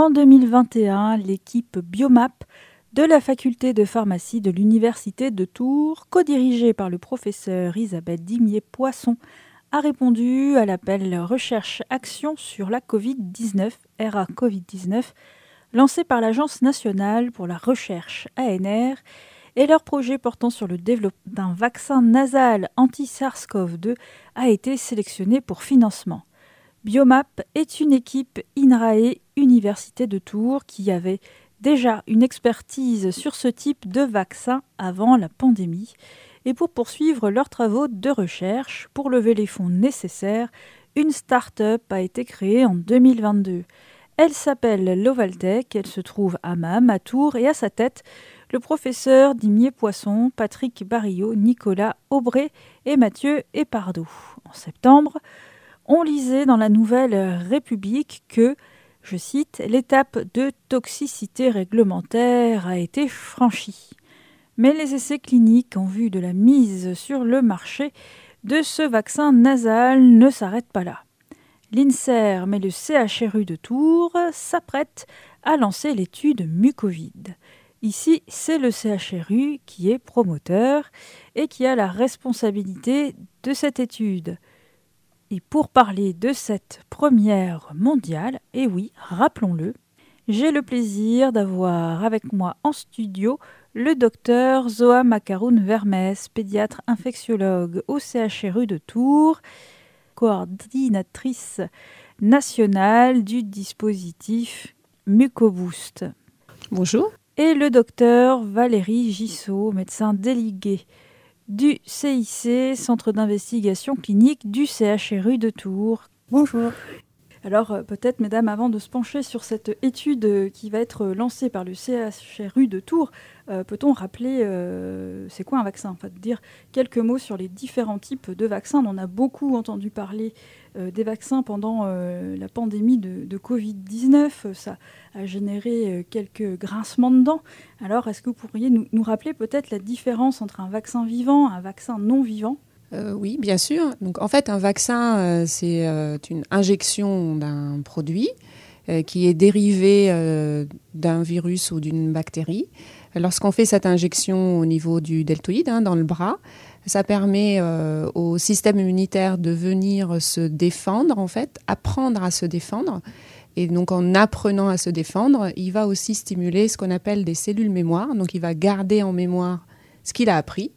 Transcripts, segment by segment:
En 2021, l'équipe Biomap de la faculté de pharmacie de l'Université de Tours, co-dirigée par le professeur Isabelle Dimier-Poisson, a répondu à l'appel Recherche-Action sur la Covid-19, RA Covid-19, lancé par l'Agence nationale pour la recherche ANR et leur projet portant sur le développement d'un vaccin nasal anti-SARS-CoV-2 a été sélectionné pour financement. Biomap est une équipe INRAE Université de Tours qui avait déjà une expertise sur ce type de vaccin avant la pandémie et pour poursuivre leurs travaux de recherche pour lever les fonds nécessaires, une start-up a été créée en 2022. Elle s'appelle Lovaltech, elle se trouve à MAM, à Tours, et à sa tête, le professeur Dimier Poisson, Patrick Barillot, Nicolas Aubray et Mathieu Epardot. En septembre, on lisait dans la Nouvelle République que, je cite, l'étape de toxicité réglementaire a été franchie. Mais les essais cliniques en vue de la mise sur le marché de ce vaccin nasal ne s'arrêtent pas là. L'INSERM et le CHRU de Tours s'apprêtent à lancer l'étude Mucovid. Ici, c'est le CHRU qui est promoteur et qui a la responsabilité de cette étude. Et pour parler de cette première mondiale, et oui, rappelons-le, j'ai le plaisir d'avoir avec moi en studio le docteur Zoa Macaroun Vermes, pédiatre infectiologue au CHRU de Tours, coordinatrice nationale du dispositif Mucoboost. Bonjour. Et le docteur Valérie Gissot, médecin délégué du CIC, Centre d'investigation clinique du CHRU de Tours. Bonjour. Alors euh, peut-être, mesdames, avant de se pencher sur cette étude euh, qui va être lancée par le CHRU de Tours, euh, peut-on rappeler c'est quoi un vaccin? Enfin, dire quelques mots sur les différents types de vaccins. On a beaucoup entendu parler des vaccins pendant la pandémie de, Covid-19. Ça a généré quelques grincements de dents. Alors, est-ce que vous pourriez nous rappeler peut-être la différence entre un vaccin vivant et un vaccin non vivant? Euh, oui, bien sûr. Donc, en fait, un vaccin, euh, c'est euh, une injection d'un produit qui est dérivé d'un virus ou d'une bactérie. Lorsqu'on fait cette injection au niveau du deltoïde, hein, dans le bras, ça permet au système immunitaire de venir se défendre, en fait, apprendre à se défendre. Et donc, en apprenant à se défendre, il va aussi stimuler ce qu'on appelle des cellules mémoire. Donc, il va garder en mémoire ce qu'il a appris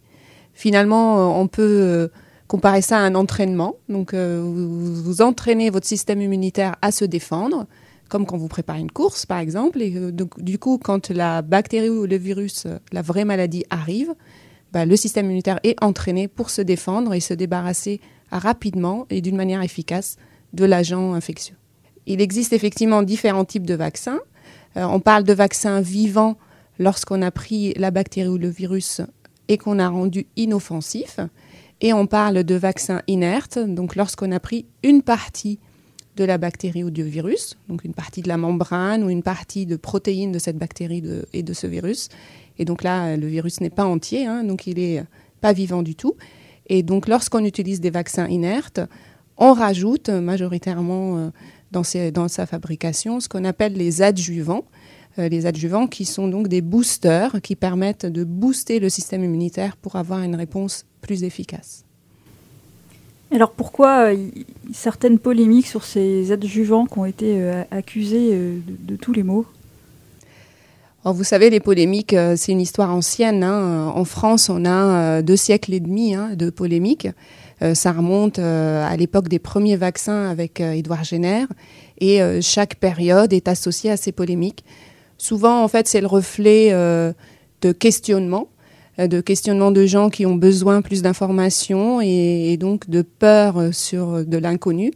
Finalement, euh, on peut euh, comparer ça à un entraînement. Donc, euh, vous, entraînez votre système immunitaire à se défendre, comme quand vous préparez une course, par exemple. Et donc, du coup, quand la bactérie ou le virus, la vraie maladie arrive, bah, le système immunitaire est entraîné pour se défendre et se débarrasser rapidement et d'une manière efficace de l'agent infectieux. Il existe effectivement différents types de vaccins. on parle de vaccins vivants lorsqu'on a pris la bactérie ou le virus et qu'on a rendu inoffensif. Et on parle de vaccins inertes, donc lorsqu'on a pris une partie de la bactérie ou du virus, donc une partie de la membrane ou une partie de protéines de cette bactérie et de ce virus. Et donc là, le virus n'est pas entier, hein, donc il n'est pas vivant du tout. Et donc lorsqu'on utilise des vaccins inertes, on rajoute majoritairement euh, dans, sa fabrication ce qu'on appelle les adjuvants. Euh, les adjuvants qui sont donc des boosters qui permettent de booster le système immunitaire pour avoir une réponse plus efficace. Alors pourquoi euh, certaines polémiques sur ces adjuvants qui ont été euh, accusés de, tous les maux? Vous savez, les polémiques, c'est une histoire ancienne. Hein. En France, on a deux siècles et demi hein, de polémiques. ça remonte à l'époque des premiers vaccins avec Édouard Jenner. Et chaque période est associée à ces polémiques. Souvent, en fait, c'est le reflet euh, de questionnement, euh, de questionnement de gens qui ont besoin plus d'informations et, donc de peur sur de l'inconnu.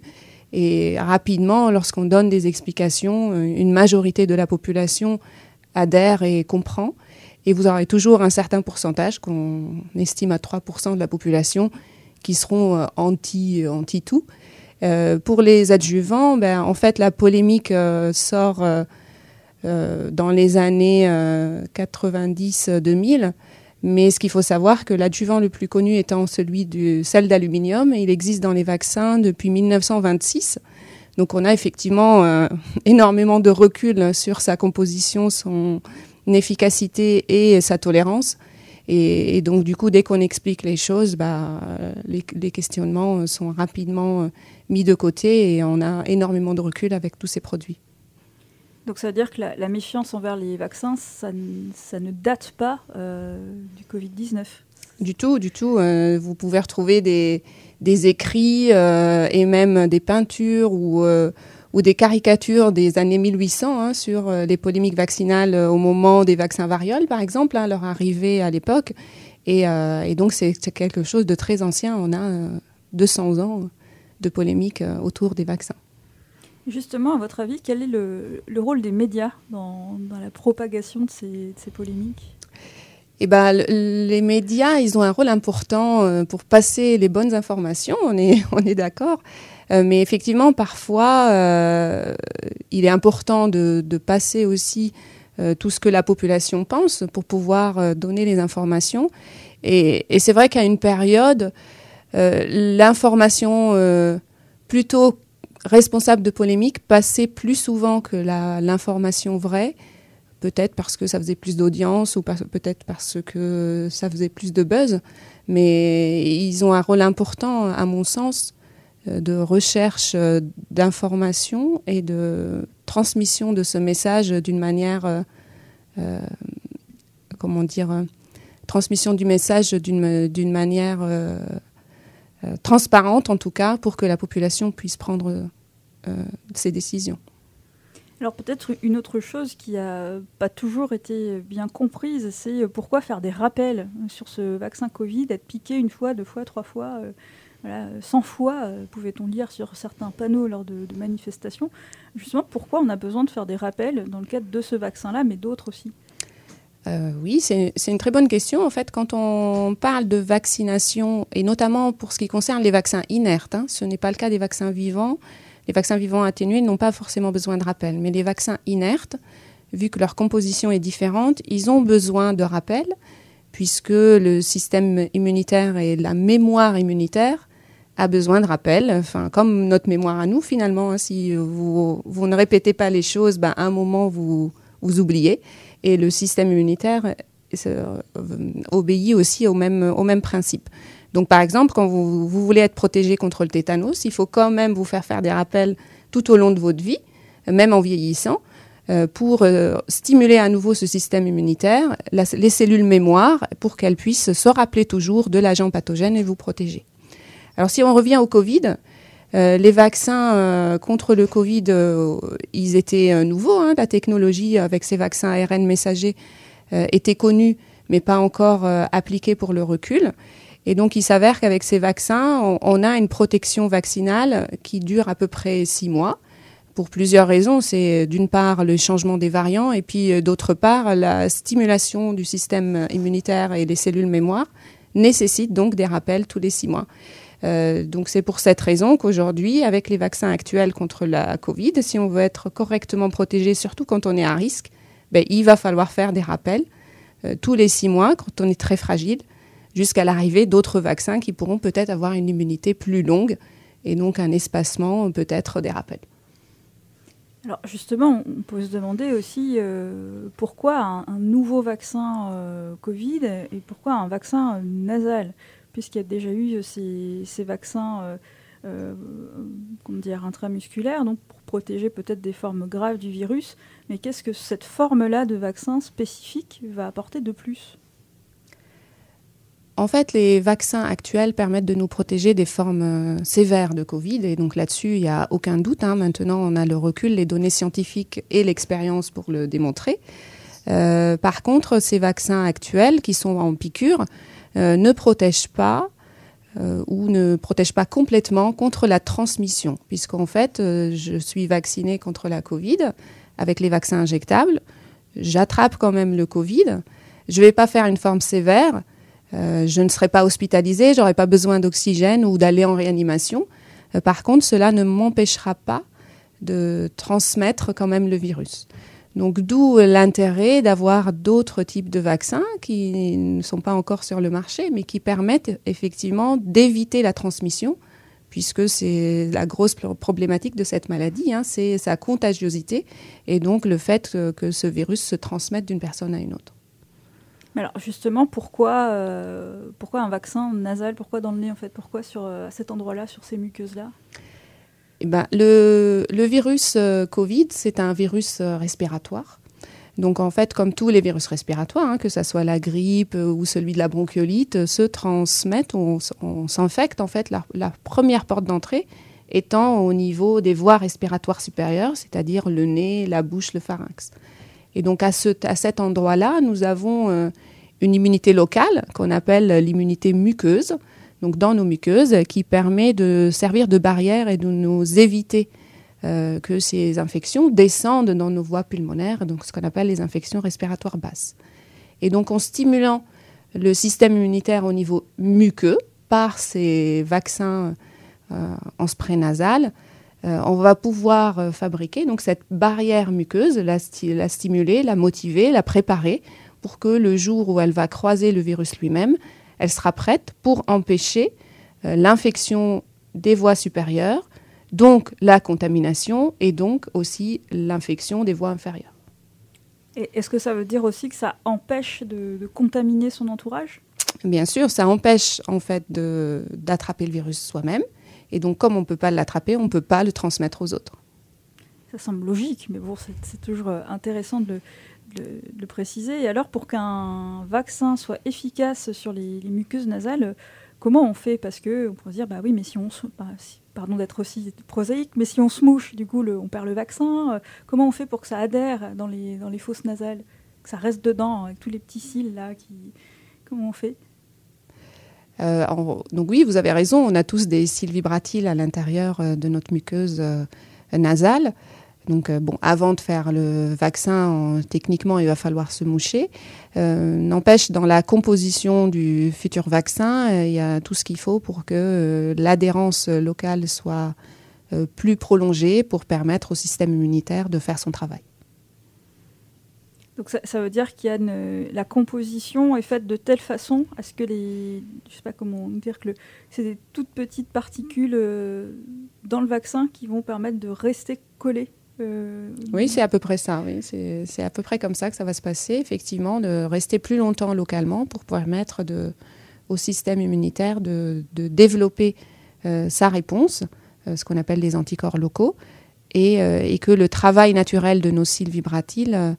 Et rapidement, lorsqu'on donne des explications, euh, une majorité de la population adhère et comprend. Et vous aurez toujours un certain pourcentage, qu'on estime à 3% de la population, qui seront anti, anti tout. pour les adjuvants, ben, en fait, la polémique sort euh, dans les années 90-2000. Euh, Mais ce qu'il faut savoir, que l'adjuvant le plus connu étant celui du sel d'aluminium, il existe dans les vaccins depuis 1926. Donc on a effectivement énormément de recul sur sa composition, son efficacité et sa tolérance. Et, donc, du coup, dès qu'on explique les choses, bah, les, questionnements sont rapidement euh, mis de côté et on a énormément de recul avec tous ces produits. Donc, ça veut dire que la, méfiance envers les vaccins, ça, ne date pas euh, du Covid-19 Du tout, du tout. Euh, vous pouvez retrouver des, des écrits et même des peintures ou ou des caricatures des années 1800 hein, sur euh, les polémiques vaccinales euh, au moment des vaccins variole, par exemple, hein, leur arrivée à l'époque. Et, euh, donc, c'est quelque chose de très ancien. On a 200 ans de polémiques autour des vaccins. Justement, à votre avis, quel est le, rôle des médias dans, la propagation de ces, polémiques? Eh ben, les médias, ils ont un rôle important pour passer les bonnes informations, on est, on est d'accord. Euh, mais effectivement, parfois, euh, il est important de, passer aussi euh, tout ce que la population pense pour pouvoir donner les informations. Et, c'est vrai qu'à une période, l'information plutôt responsable de polémique passait plus souvent que l'information vraie peut-être parce que ça faisait plus d'audience ou peut-être parce que ça faisait plus de buzz, mais ils ont un rôle important, à mon sens, euh, de recherche euh, d'information et de transmission de ce message d'une manière, euh, comment dire, transmission du message d'une manière transparente en tout cas pour que la population puisse prendre ses décisions. Alors peut-être une autre chose qui n'a pas toujours été bien comprise, c'est pourquoi faire des rappels sur ce vaccin Covid, être piqué une fois, deux fois, trois fois. 100 fois, euh, pouvait-on lire sur certains panneaux lors de, manifestations. Justement, pourquoi on a besoin de faire des rappels dans le cadre de ce vaccin-là, mais d'autres aussi? Euh, oui, c'est une très bonne question. En fait, quand on parle de vaccination, et notamment pour ce qui concerne les vaccins inertes, hein, ce n'est pas le cas des vaccins vivants. Les vaccins vivants atténués n'ont pas forcément besoin de rappel, mais les vaccins inertes, vu que leur composition est différente, ils ont besoin de rappel, puisque le système immunitaire et la mémoire immunitaire a besoin de rappel, comme notre mémoire à nous finalement. Hein. si vous, vous, ne répétez pas les choses, ben, à un moment vous, vous oubliez. Et le système immunitaire euh, obéit aussi au même, au même principe. Donc par exemple, quand vous, voulez être protégé contre le tétanos, il faut quand même vous faire faire des rappels tout au long de votre vie, même en vieillissant, euh, pour euh, stimuler à nouveau ce système immunitaire, les cellules mémoire, pour qu'elles puissent se rappeler toujours de l'agent pathogène et vous protéger. Alors si on revient au Covid, euh, les vaccins contre le Covid, ils étaient nouveaux. Hein. la technologie avec ces vaccins ARN messagers était connue, mais pas encore appliquée pour le recul. Et donc, il s'avère qu'avec ces vaccins, on, a une protection vaccinale qui dure à peu près six mois. Pour plusieurs raisons, c'est d'une part le changement des variants et puis d'autre part la stimulation du système immunitaire et des cellules mémoire nécessite donc des rappels tous les six mois. Euh, donc c'est pour cette raison qu'aujourd'hui, avec les vaccins actuels contre la Covid, si on veut être correctement protégé, surtout quand on est à risque, ben, il va falloir faire des rappels euh, tous les six mois quand on est très fragile, jusqu'à l'arrivée d'autres vaccins qui pourront peut-être avoir une immunité plus longue et donc un espacement peut-être des rappels. Alors justement, on peut se demander aussi euh, pourquoi un, nouveau vaccin Covid et pourquoi un vaccin nasal? Puisqu'il y a déjà eu ces, vaccins euh, euh, comment dire, intramusculaires, donc pour protéger peut-être des formes graves du virus. Mais qu'est-ce que cette forme-là de vaccin spécifique va apporter de plus? En fait, les vaccins actuels permettent de nous protéger des formes euh, sévères de Covid. Et donc là-dessus, il n'y a aucun doute. Hein. Maintenant, on a le recul, les données scientifiques et l'expérience pour le démontrer. par contre, ces vaccins actuels qui sont en piqûre euh, ne protège pas euh, ou ne protège pas complètement contre la transmission, puisqu'en fait, euh, je suis vaccinée contre la Covid avec les vaccins injectables. J'attrape quand même le Covid. Je ne vais pas faire une forme sévère. Je ne serai pas hospitalisée. J'aurai pas besoin d'oxygène ou d'aller en réanimation. par contre, cela ne m'empêchera pas de transmettre quand même le virus. Donc d'où l'intérêt d'avoir d'autres types de vaccins qui ne sont pas encore sur le marché, mais qui permettent effectivement d'éviter la transmission, puisque c'est la grosse problématique de cette maladie, hein, c'est sa contagiosité et donc le fait que, ce virus se transmette d'une personne à une autre. Mais alors justement, pourquoi, euh, pourquoi un vaccin nasal? Pourquoi dans le nez en fait? Pourquoi sur, à cet endroit-là, sur ces muqueuses-là? Eh ben, le, virus euh, Covid, c'est un virus euh, respiratoire. Donc en fait, comme tous les virus respiratoires, hein, que ce soit la grippe euh, ou celui de la bronchiolite, se transmettent, on, s'infecte en fait. La première porte d'entrée étant au niveau des voies respiratoires supérieures, c'est-à-dire le nez, la bouche, le pharynx. Et donc à, ce, à cet endroit-là, nous avons une immunité locale qu'on appelle l'immunité muqueuse, donc dans nos muqueuses, qui permet de servir de barrière et de nous éviter euh, que ces infections descendent dans nos voies pulmonaires, donc ce qu'on appelle les infections respiratoires basses. Et donc en stimulant le système immunitaire au niveau muqueux par ces vaccins euh, en spray nasal, euh, on va pouvoir fabriquer donc cette barrière muqueuse, la, la, stimuler, la motiver, la préparer pour que le jour où elle va croiser le virus lui-même, elle sera prête pour empêcher euh, l'infection des voies supérieures, donc la contamination et donc aussi l'infection des voies inférieures. Est-ce que ça veut dire aussi que ça empêche de, contaminer son entourage? Bien sûr, ça empêche en fait d'attraper le virus soi-même. Et donc, comme on ne peut pas l'attraper, on ne peut pas le transmettre aux autres. Ça semble logique, mais bon, c'est toujours euh, intéressant de, le préciser. Et alors, pour qu'un vaccin soit efficace sur les, muqueuses nasales, comment on fait? Parce que on pourrait se dire, bah oui, mais si on bah, pardon d'être aussi prosaïque, mais si on se mouche, du coup, on perd le vaccin. Euh, comment on fait pour que ça adhère dans les, dans les fosses nasales, que ça reste dedans avec tous les petits cils là comment on fait? Euh, donc oui, vous avez raison, on a tous des cils vibratiles à l'intérieur euh, de notre muqueuse nasale. Donc, euh, bon, avant de faire le vaccin, techniquement, il va falloir se moucher. Euh, n'empêche, dans la composition du futur vaccin, euh, il y a tout ce qu'il faut pour que l'adhérence locale soit plus prolongée pour permettre au système immunitaire de faire son travail. Donc ça, veut dire qu'il y a la composition est faite de telle façon à ce que les, je sais pas comment dire que c'est des toutes petites particules dans le vaccin qui vont permettre de rester collées euh, oui, c'est à peu près ça. C'est à peu près comme ça que ça va se passer, effectivement, de rester plus longtemps localement pour permettre de, au système immunitaire de, développer euh, sa réponse, euh, ce qu'on appelle les anticorps locaux, et, et, que le travail naturel de nos cils vibratiles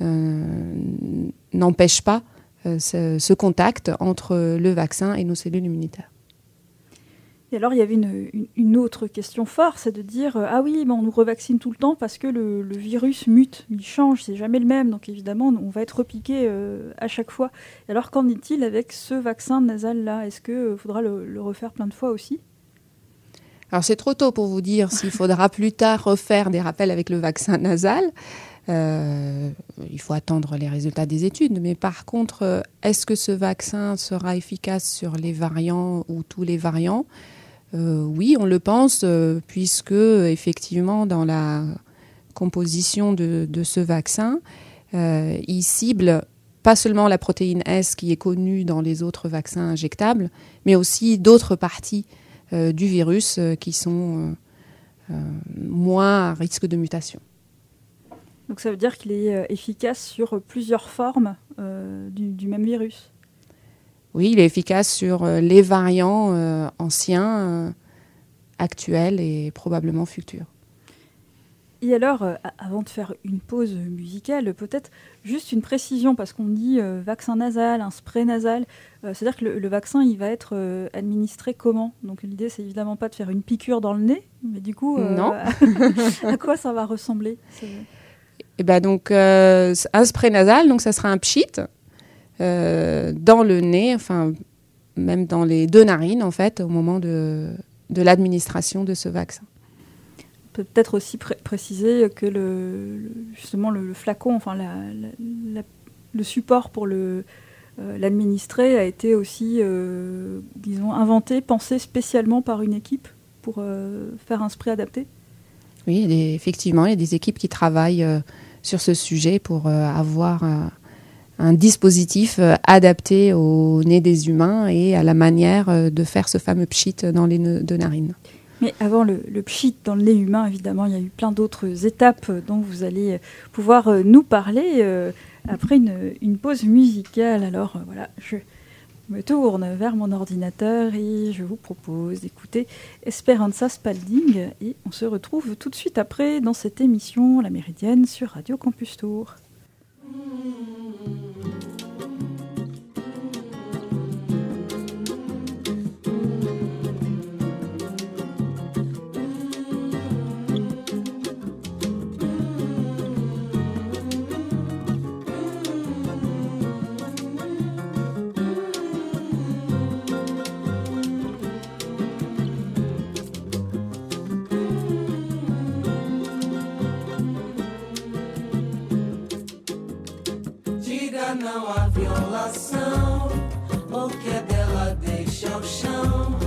n'empêche pas ce, ce contact entre le vaccin et nos cellules immunitaires. Et alors, il y avait une, autre question forte, c'est de dire euh, ah oui, on nous revaccine tout le temps parce que le, virus mute, il change, c'est jamais le même, donc évidemment, on va être repiqué euh, à chaque fois. Et alors, qu'en est-il avec ce vaccin nasal-là? Est-ce qu'il euh, faudra le, refaire plein de fois aussi? Alors, c'est trop tôt pour vous dire s'il faudra plus tard refaire des rappels avec le vaccin nasal. Il faut attendre les résultats des études. Mais par contre, est-ce que ce vaccin sera efficace sur les variants ou tous les variants? Euh, oui, on le pense, euh, puisque effectivement, dans la composition de, ce vaccin, euh, il cible pas seulement la protéine S qui est connue dans les autres vaccins injectables, mais aussi d'autres parties du virus qui sont moins à risque de mutation. Donc ça veut dire qu'il est efficace sur plusieurs formes du même virus oui, il est efficace sur euh, les variants euh, anciens, euh, actuels et probablement futurs. Et alors, avant de faire une pause musicale, peut-être juste une précision, parce qu'on dit vaccin nasal, un spray nasal, c'est-à-dire que le, vaccin, il va être administré comment? Donc l'idée, c'est évidemment pas de faire une piqûre dans le nez, mais du coup, non. à quoi ça va ressembler? Eh ben donc, un spray nasal, donc ça sera un pchit, euh, dans le nez, enfin même dans les deux narines en fait, au moment de, de l'administration de ce vaccin. Peut-être aussi préciser que le, justement le, flacon, enfin le support pour le, euh, l'administrer a été aussi, euh, disons, inventé, pensé spécialement par une équipe pour faire un spray adapté Oui, effectivement, il y a des équipes qui travaillent sur ce sujet pour avoir un dispositif adapté au nez des humains et à la manière de faire ce fameux pchit dans les nœuds de narine. Mais avant le, le, pchit dans le nez humain, évidemment, il y a eu plein d'autres étapes dont vous allez pouvoir nous parler après une, une pause musicale. Alors voilà, je me tourne vers mon ordinateur et je vous propose d'écouter Esperanza Spalding et on se retrouve tout de suite après dans cette émission La Méridienne sur Radio Campus Tour. Não há violação, ou que é dela deixa o chão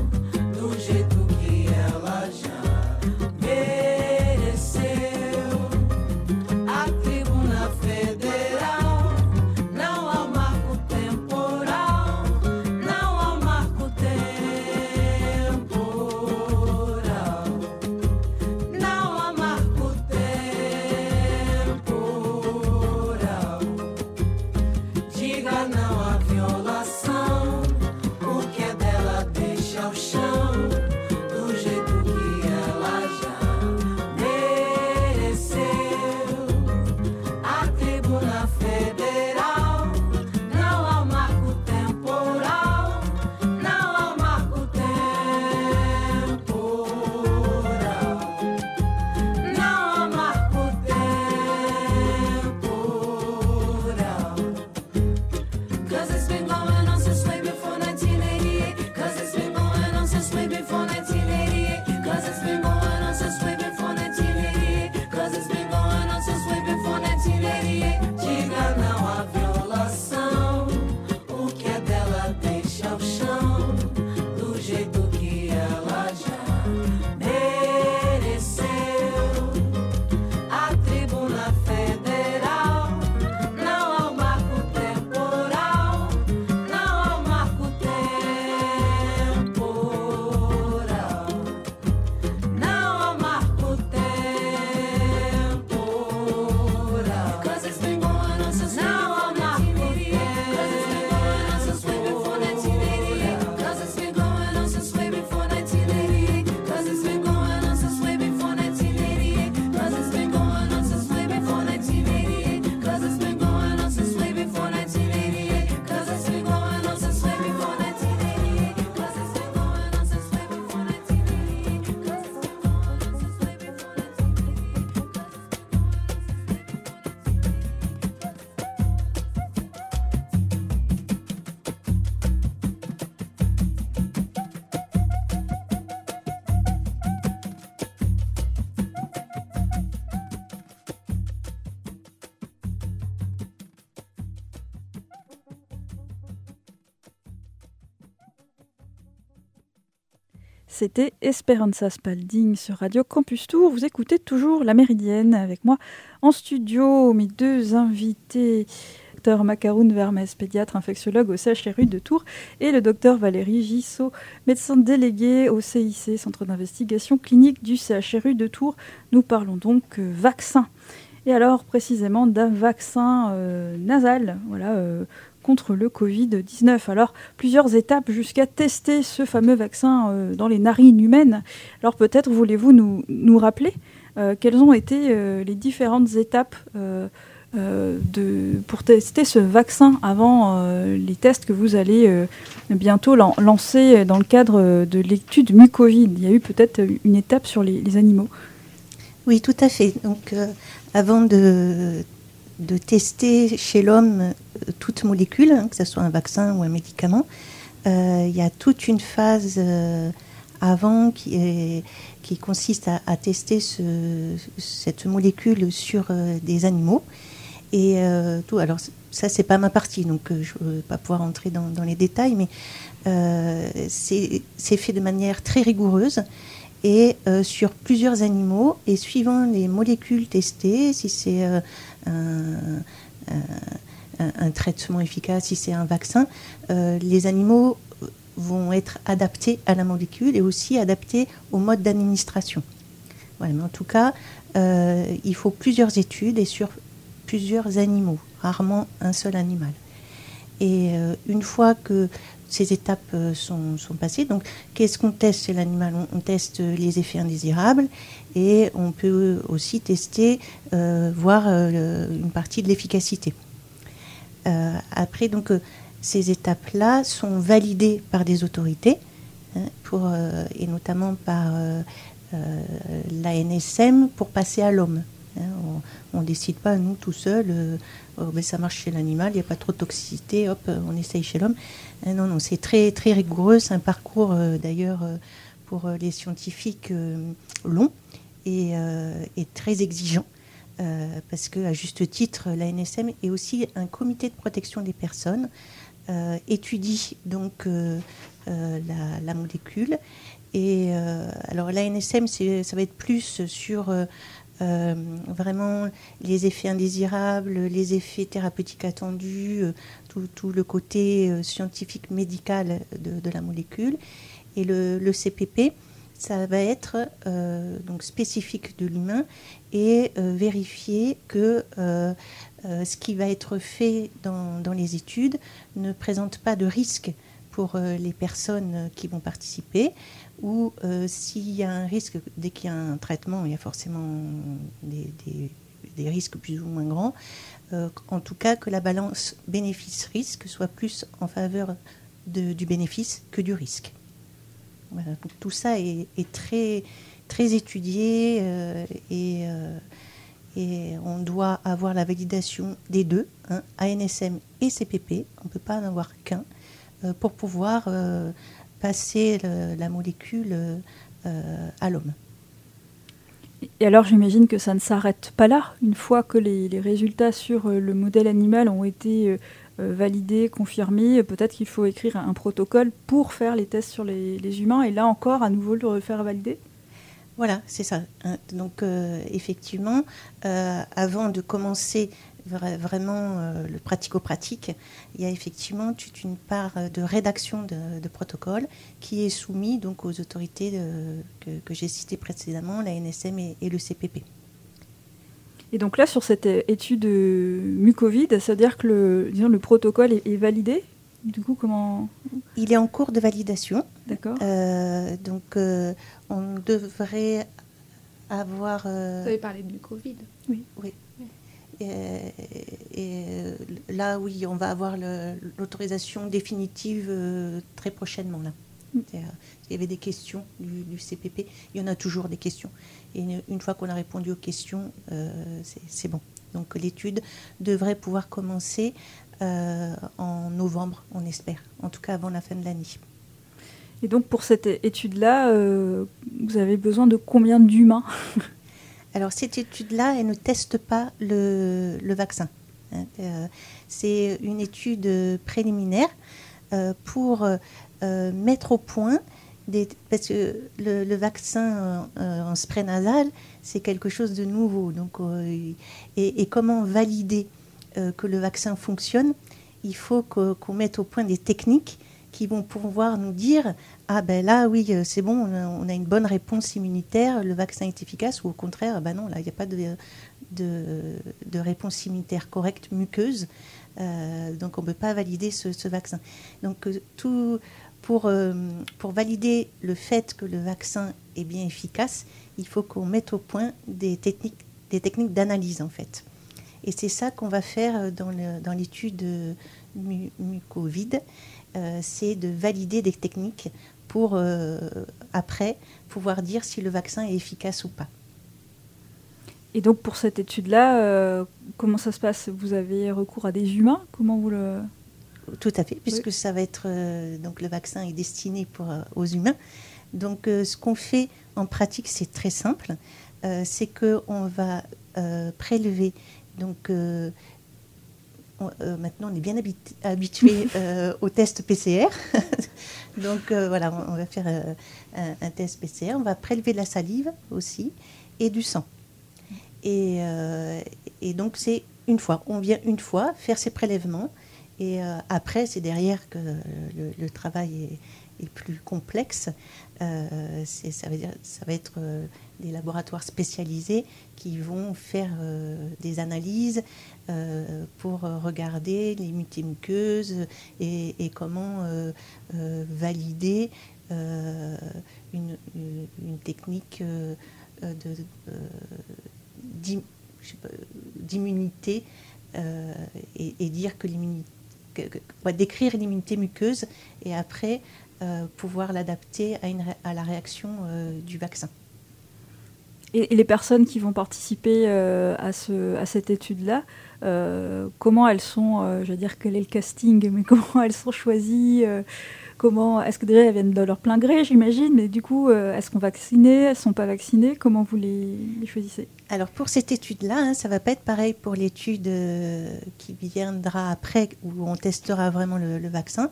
C'était Esperanza Spalding sur Radio Campus Tour. Vous écoutez toujours La Méridienne avec moi en studio, mes deux invités. Docteur Macaroun Vermes, pédiatre infectiologue au CHRU de Tours, et le docteur Valérie Gissot, médecin délégué au CIC, Centre d'investigation clinique du CHRU de Tours. Nous parlons donc euh, vaccin. Et alors précisément d'un vaccin euh, nasal, voilà, euh, contre le Covid-19. Alors, plusieurs étapes jusqu'à tester ce fameux vaccin euh, dans les narines humaines. Alors, peut-être voulez-vous nous, nous rappeler euh, quelles ont été euh, les différentes étapes pour tester ce vaccin avant les tests que vous allez bientôt lan- lancer dans le cadre de l'étude mucovid? Il y a eu peut-être une étape sur les, les animaux. Oui, tout à fait. Donc, avant de, de tester chez l'homme euh, toute molécule, hein, que ce soit un vaccin ou un médicament, euh, il y a toute une phase euh, avant qui, consiste à, tester ce- cette molécule sur des animaux. Et tout. Alors, ça, c'est pas ma partie, donc je ne vais pas pouvoir entrer dans, les détails, mais c'est fait de manière très rigoureuse et sur plusieurs animaux. Et suivant les molécules testées, si c'est un, un- traitement efficace, si c'est un vaccin, euh, les animaux vont être adaptés à la molécule et aussi adaptés au mode d'administration. Voilà, mais en tout cas, euh, il faut plusieurs études et sur plusieurs animaux, rarement un seul animal. Et euh, une fois que ces étapes euh, sont, passées, donc qu'est-ce qu'on teste chez l'animal? On teste les effets indésirables et on peut aussi tester, euh, voir euh, une partie de l'efficacité. Euh, après, donc, ces étapes-là sont validées par des autorités, hein, pour, et notamment par l'ANSM pour passer à l'homme. hein. on ne décide pas, nous, tout seuls, euh, oh, ben, ça marche chez l'animal, il n'y a pas trop de toxicité, hop, on essaye chez l'homme. Hein, non, non, c'est très, très rigoureux, c'est un parcours, d'ailleurs, pour les scientifiques long et, euh, très exigeant. euh, parce que, à juste titre, l'ANSM est aussi un comité de protection des personnes, euh, étudie donc la, molécule. Et euh, alors l'ANSM, ça va être plus sur vraiment les effets indésirables, les effets thérapeutiques attendus, tout, le côté scientifique médical de, de la molécule. Et le, le CPP, ça va être euh, donc spécifique de l'humain et euh, vérifier que euh, ce qui va être fait dans, les études ne présente pas de risque pour les personnes qui vont participer ou s'il y a un risque, dès qu'il y a un traitement, il y a forcément des, risques plus ou moins grands. En tout cas, que la balance bénéfice-risque soit plus en faveur du bénéfice que du risque. Tout ça est, très, étudié euh, et, euh, et on doit avoir la validation des deux, hein, ANSM et CPP. On ne peut pas en avoir qu'un euh, pour pouvoir passer la molécule à l'homme. Et alors j'imagine que ça ne s'arrête pas là. Une fois que les, résultats sur le modèle animal ont été euh, validés, confirmés, euh, peut-être qu'il faut écrire un, protocole pour faire les tests sur les, humains et là encore à nouveau le refaire valider. Voilà, c'est ça. hein. Donc euh, effectivement, euh, avant de commencer vra- vraiment le pratico-pratique, il y a effectivement toute une part de rédaction de, protocole qui est soumis donc aux autorités que, j'ai citées précédemment, la NSM et le CPP. Et donc là sur cette euh, étude euh, mucovide, ça veut dire que le, disons, le protocole est, est validé. Du coup comment Il est en cours de validation. D'accord. Euh, donc euh, on devrait avoir... euh, Vous avez parlé du Covid. Oui. Et, et, là, oui, on va avoir l'autorisation définitive très prochainement. Là. Mm. C'est-à-dire, Il y avait des questions du, du CPP. Il y en a toujours des questions. Et une, une fois qu'on a répondu aux questions, euh, c'est- bon. Donc l'étude devrait pouvoir commencer euh, en novembre, on espère. En tout cas avant la fin de l'année. Et donc pour cette étude-là, euh, vous avez besoin de combien d'humains? Alors cette étude-là, elle ne teste pas le, le vaccin. hein. Euh, c'est une étude préliminaire pour mettre au point parce que le, vaccin euh, en spray nasal, c'est quelque chose de nouveau. Donc, euh, et, comment valider euh, que le vaccin fonctionne? Il faut qu'on mette au point des techniques qui vont pouvoir nous dire ah ben là oui c'est bon on a, une bonne réponse immunitaire le vaccin est efficace ou au contraire ben non là il n'y a pas de, réponse immunitaire correcte muqueuse. Donc on ne peut pas valider ce, ce vaccin donc tout pour, euh, pour valider le fait que le vaccin est bien efficace il faut qu'on mette au point des techniques des techniques d'analyse en fait. Et c'est ça qu'on va faire euh, dans l'étude euh, mu- c'est de valider des techniques pour après pouvoir dire si le vaccin est efficace ou pas. Et donc pour cette étude-là, comment ça se passe? Vous avez recours à des humains? Comment vous le Tout à fait, puisque ça va être euh, donc le vaccin est destiné pour, euh, aux humains. Donc euh, ce qu'on fait en pratique, c'est très simple. C'est que on va prélever donc euh, on- maintenant on est bien habit- habitué euh, au test PCR. donc euh, voilà, on, on va faire un, un test PCR. On va prélever de la salive aussi et du sang. Et, et donc c'est une fois. On vient une fois faire ses prélèvements. Et euh, après, c'est derrière que le, travail est, plus complexe. Euh, ça, va être euh, des laboratoires spécialisés qui vont faire des analyses pour regarder l'immunité muqueuse et, et comment valider une, technique d'immunité et dire que l'immunité, décrire l'immunité muqueuse et après euh, pouvoir l'adapter à, une la réaction euh, du vaccin. Et, les personnes qui vont participer euh, à, ce, à cette étude-là, comment elles sont, je veux dire quel est le casting, mais comment elles sont choisies Comment Est-ce que déjà elles viennent de leur plein gré, j'imagine, mais du coup, euh, est-ce qu'on vaccinées Elles sont pas vaccinées Comment vous les, choisissez? Alors pour cette étude-là, hein, ça va pas être pareil pour l'étude euh, qui viendra après où on testera vraiment le, vaccin.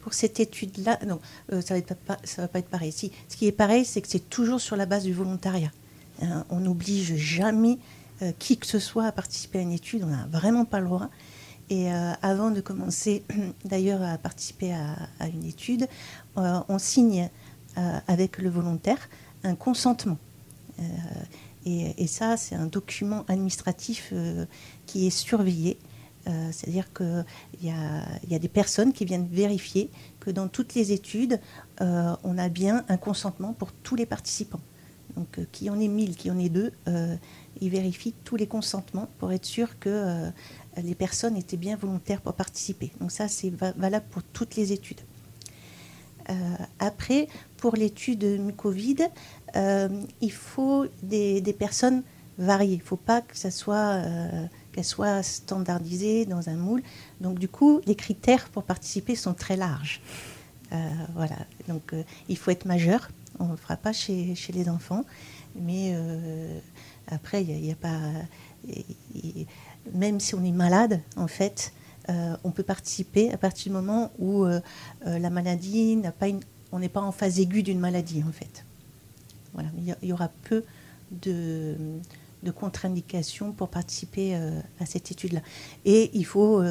Pour cette étude-là, non, euh, ça ça va pas être pareil. Ce qui est pareil, c'est que c'est toujours sur la base du volontariat. Hein, on n'oblige jamais qui que ce soit à participer à une étude. On n'a vraiment pas le droit. Et euh, avant de commencer d'ailleurs à participer à, une étude, euh, on signe euh, avec le volontaire un consentement. Et, ça, c'est un document administratif qui est surveillé. C'est-à-dire qu'il y a, des personnes qui viennent vérifier que dans toutes les études, on a bien un consentement pour tous les participants. Donc, qui en est 1000, qui en est 2, ils vérifient tous les consentements pour être sûr que les personnes étaient bien volontaires pour participer. Donc ça, c'est va- valable pour toutes les études. Euh, après, pour l'étude mucovide, euh, il faut des, personnes variées. Il ne faut pas que ça soit, euh, qu'elles soient standardisées dans un moule. Donc du coup, les critères pour participer sont très larges. Euh, voilà. Donc euh, il faut être majeur. On ne le fera pas chez, les enfants. Mais euh, après, il n'y a, a pas... même si on est malade, en fait, euh, on peut participer à partir du moment où euh, euh, la maladie n'a pas une, on n'est pas en phase aiguë d'une maladie en fait. Voilà, il y, aura peu de, de contre-indications pour participer euh, à cette étude-là. Et il faut,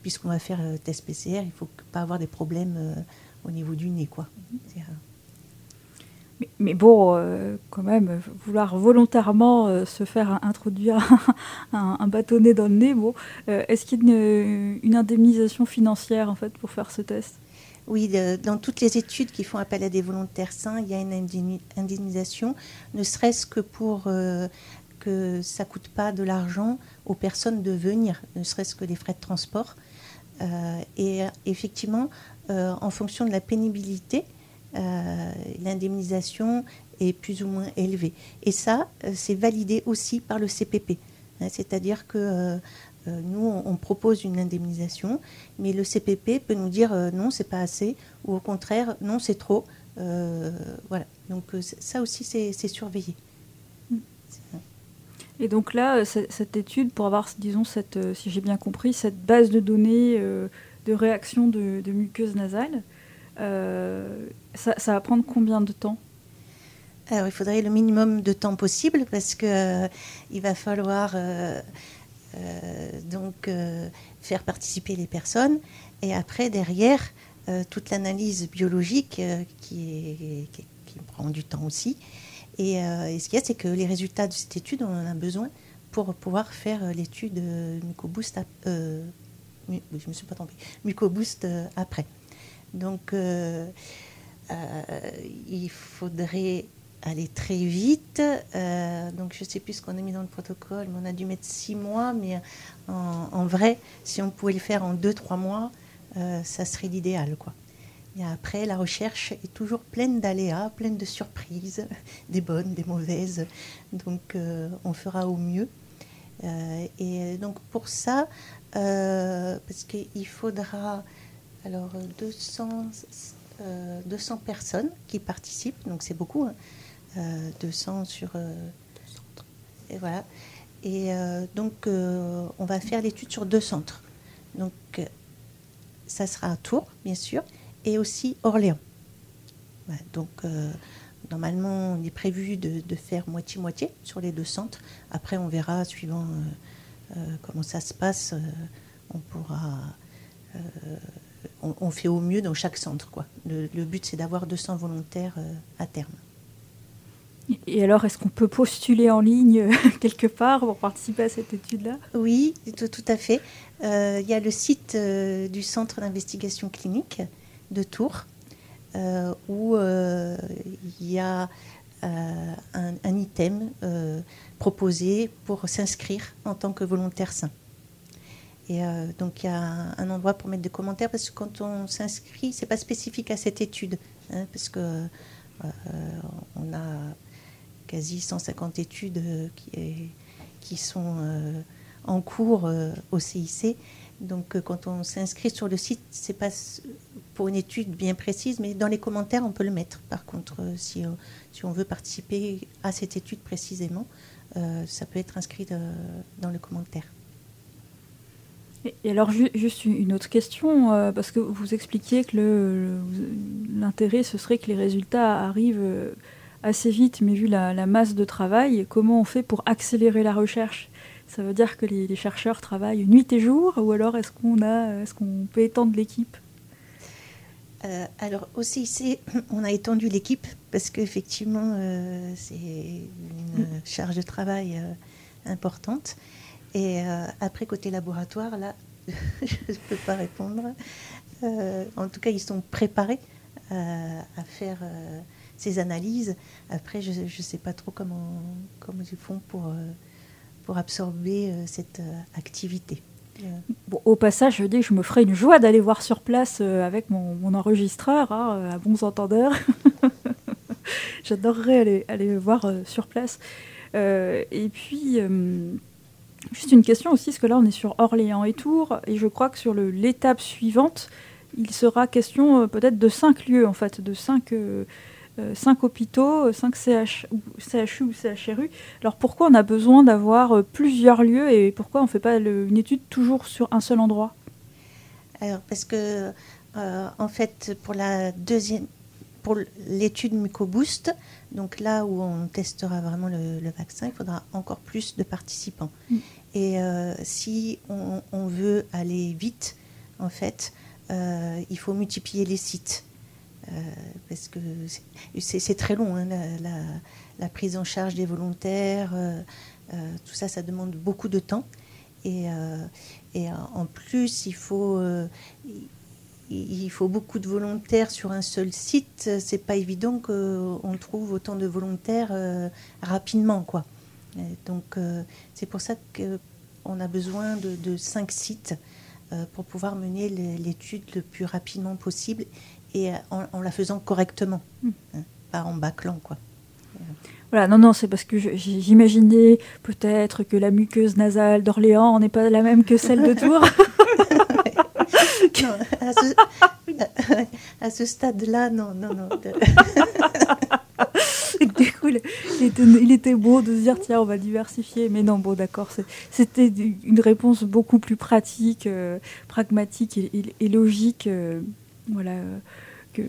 puisqu'on va faire test PCR, il faut pas avoir des problèmes au niveau du nez, quoi. C'est, euh, mais, bon, euh, quand même, vouloir volontairement euh, se faire introduire un, bâtonnet dans le nez, bon, euh, est-ce qu'il y a une, indemnisation financière en fait pour faire ce test? Oui, dans toutes les études qui font appel à des volontaires sains, il y a une indemni- indemnisation, ne serait-ce que pour que ça coûte pas de l'argent aux personnes de venir, ne serait-ce que les frais de transport. Et effectivement, en fonction de la pénibilité, l'indemnisation est plus ou moins élevée. Et ça, euh, c'est validé aussi par le CPP. Hein, C'est-à-dire que euh, euh, nous, on, propose une indemnisation, mais le CPP peut nous dire euh, non, c'est pas assez, ou au contraire, non, c'est trop. Euh, voilà. Donc euh, ça aussi, c'est surveillé. C'est- Et donc là, euh, ce- cette étude, pour avoir, disons, cette, euh, si j'ai bien compris, cette base de données euh, de réaction de, de muqueuse nasale, euh, ça, ça va prendre combien de temps? Alors, il faudrait le minimum de temps possible parce que euh, il va falloir euh, euh, donc euh, faire participer les personnes et après derrière euh, toute l'analyse biologique euh, qui, prend du temps aussi. Et, euh, ce qu'il y a, c'est que les résultats de cette étude, on en a besoin pour pouvoir faire euh, l'étude euh, MucoBoost. euh, je me suis pas trompée. MucoBoost euh, après. Donc, euh, euh, il faudrait aller très vite. Euh, donc, je ne sais plus ce qu'on a mis dans le protocole, mais on a dû mettre six mois. Mais en, en vrai, si on pouvait le faire en deux, trois mois, ça serait l'idéal. quoi. Et après, la recherche est toujours pleine d'aléas, pleine de surprises, des bonnes, des mauvaises. Donc, on fera au mieux. Et donc, pour ça, parce qu'il faudra alors euh, 200, euh, 200 personnes qui participent, donc c'est beaucoup, hein. Euh, 200 sur euh, et voilà. Et euh, donc euh, on va faire l'étude sur deux centres. Donc euh, ça sera à Tours, bien sûr, et aussi Orléans. Donc euh, normalement on est prévu de, faire moitié-moitié sur les deux centres. Après on verra suivant euh, euh, comment ça se passe, euh, on pourra. euh, on, on fait au mieux dans chaque centre. Quoi. Le, le but, c'est d'avoir 200 volontaires euh, à terme. Et alors, est-ce qu'on peut postuler en ligne euh, quelque part pour participer à cette étude-là? Oui, tout, tout à fait. Euh, Il y a le site euh, du Centre d'investigation clinique de Tours où il y a un, un item proposé pour s'inscrire en tant que volontaire sain. Et euh, donc il y a un, endroit pour mettre des commentaires parce que quand on s'inscrit, c'est pas spécifique à cette étude, hein, parce que euh, on a quasi 150 études euh, qui, sont euh, en cours au CIC. Donc, quand on s'inscrit sur le site, c'est pas pour une étude bien précise, mais dans les commentaires, on peut le mettre. Par contre, si, on- veut participer à cette étude précisément, ça peut être inscrit dans le commentaire. Et alors, ju- juste une autre question, euh, parce que vous expliquiez que l'intérêt, ce serait que les résultats arrivent euh, assez vite, mais vu la, la masse de travail, comment on fait pour accélérer la recherche? Ça veut dire que les, les chercheurs travaillent nuit et jour, ou alors est-ce qu'on a, est-ce qu'on peut étendre l'équipe? Euh, alors, au CIC, on a étendu l'équipe parce qu'effectivement, c'est une charge de travail importante. Et euh, après, côté laboratoire, là, je ne peux pas répondre. Euh, en tout cas, ils sont préparés euh, à faire ces analyses. Après, je ne sais pas trop comment, comment ils font pour, pour absorber cette activité. Au passage, je dis que je me ferais une joie d'aller voir sur place avec mon, enregistreur, hein, à bons entendeurs. J'adorerais aller, aller voir sur place. Et puis, juste une question aussi, parce que là, on est sur Orléans et Tours, et je crois que sur l'étape suivante, il sera question euh, peut-être de cinq lieux, en fait, de cinq, euh, euh, cinq hôpitaux, cinq ou CHU ou CHRU. Alors pourquoi on a besoin d'avoir plusieurs lieux et pourquoi on ne fait pas une étude toujours sur un seul endroit? Alors, parce que, en fait, pour la deuxième, pour l'étude MucoBoost, donc là où on testera vraiment le, le vaccin, il faudra encore plus de participants. Mm. Et euh, si on, on veut aller vite, en fait, euh, il faut multiplier les sites. Euh, parce que c'est- très long, hein, la, la- la prise en charge des volontaires, tout ça, ça demande beaucoup de temps. Et, et en plus, il faut, il- faut beaucoup de volontaires sur un seul site. C'est pas évident qu'on trouve autant de volontaires euh, rapidement, quoi. Et donc, euh, c'est pour ça qu'on a besoin de, de cinq sites euh, pour pouvoir mener l'étude le plus rapidement possible et euh, en, en la faisant correctement, Mm. hein, pas en bâclant, quoi. Voilà, non, non, c'est parce que j'imaginais peut-être que la muqueuse nasale d'Orléans n'est pas la même que celle de Tours. Non, à ce, stade-là, non, non, non. coup, il était, il était beau de se dire tiens, on va diversifier. Mais non, bon, d'accord, c'était une réponse beaucoup plus pratique, euh, pragmatique et, et- et logique, euh, voilà, euh, que,